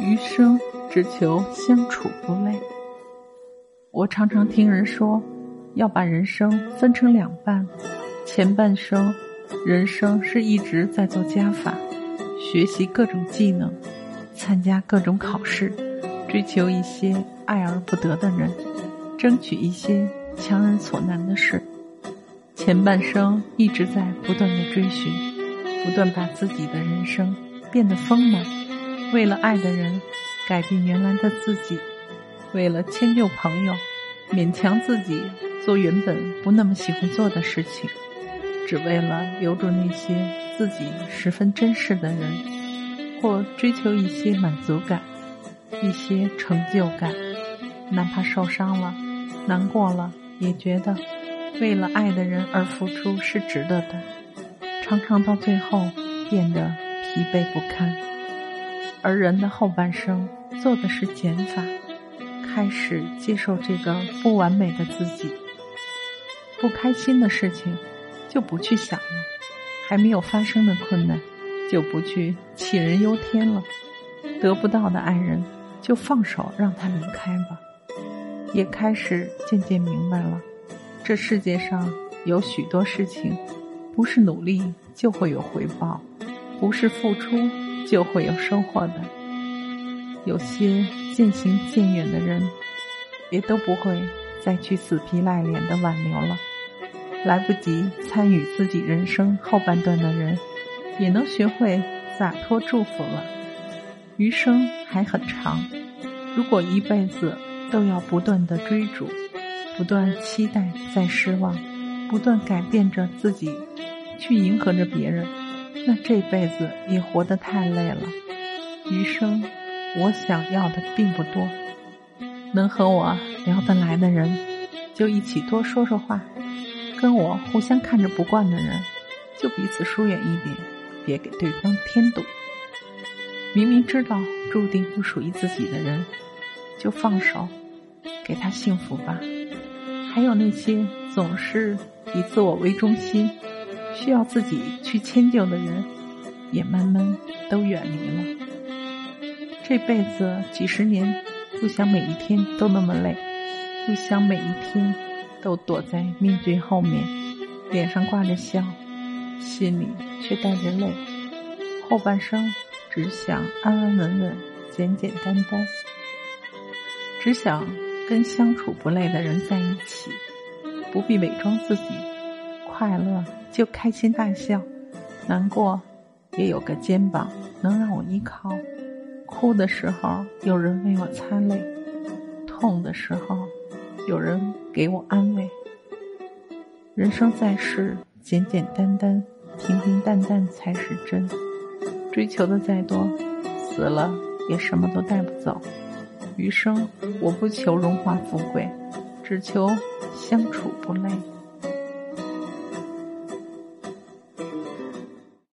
余生只求相处不累。我常常听人说，要把人生分成两半，前半生，人生是一直在做加法，学习各种技能，参加各种考试，追求一些爱而不得的人，争取一些强人所难的事。前半生一直在不断的追寻，不断把自己的人生变得丰满。为了爱的人，改变原来的自己；为了迁就朋友，勉强自己做原本不那么喜欢做的事情；只为了留住那些自己十分珍视的人，或追求一些满足感、一些成就感。哪怕受伤了、难过了，也觉得为了爱的人而付出是值得的。常常到最后变得疲惫不堪。而人的后半生做的是减法，开始接受这个不完美的自己。不开心的事情就不去想了，还没有发生的困难就不去杞人忧天了。得不到的爱人就放手让他离开吧。也开始渐渐明白了，这世界上有许多事情，不是努力就会有回报，不是付出。就会有收获的。有些渐行渐远的人，也都不会再去死皮赖脸的挽留了。来不及参与自己人生后半段的人，也能学会洒脱祝福了。余生还很长，如果一辈子都要不断的追逐，不断期待再失望，不断改变着自己，去迎合着别人。那这辈子也活得太累了，余生我想要的并不多，能和我聊得来的人，就一起多说说话；跟我互相看着不惯的人，就彼此疏远一点，别给对方添堵。明明知道注定不属于自己的人，就放手，给他幸福吧。还有那些总是以自我为中心。需要自己去迁就的人，也慢慢都远离了。这辈子几十年，不想每一天都那么累，不想每一天都躲在面具后面，脸上挂着笑，心里却带着泪。后半生只想安安稳稳、简简单单，只想跟相处不累的人在一起，不必伪装自己，快乐。就开心大笑，难过也有个肩膀能让我依靠，哭的时候有人为我擦泪，痛的时候有人给我安慰。人生在世，简简单单、平平淡淡才是真。追求的再多，死了也什么都带不走。余生我不求荣华富贵，只求相处不累。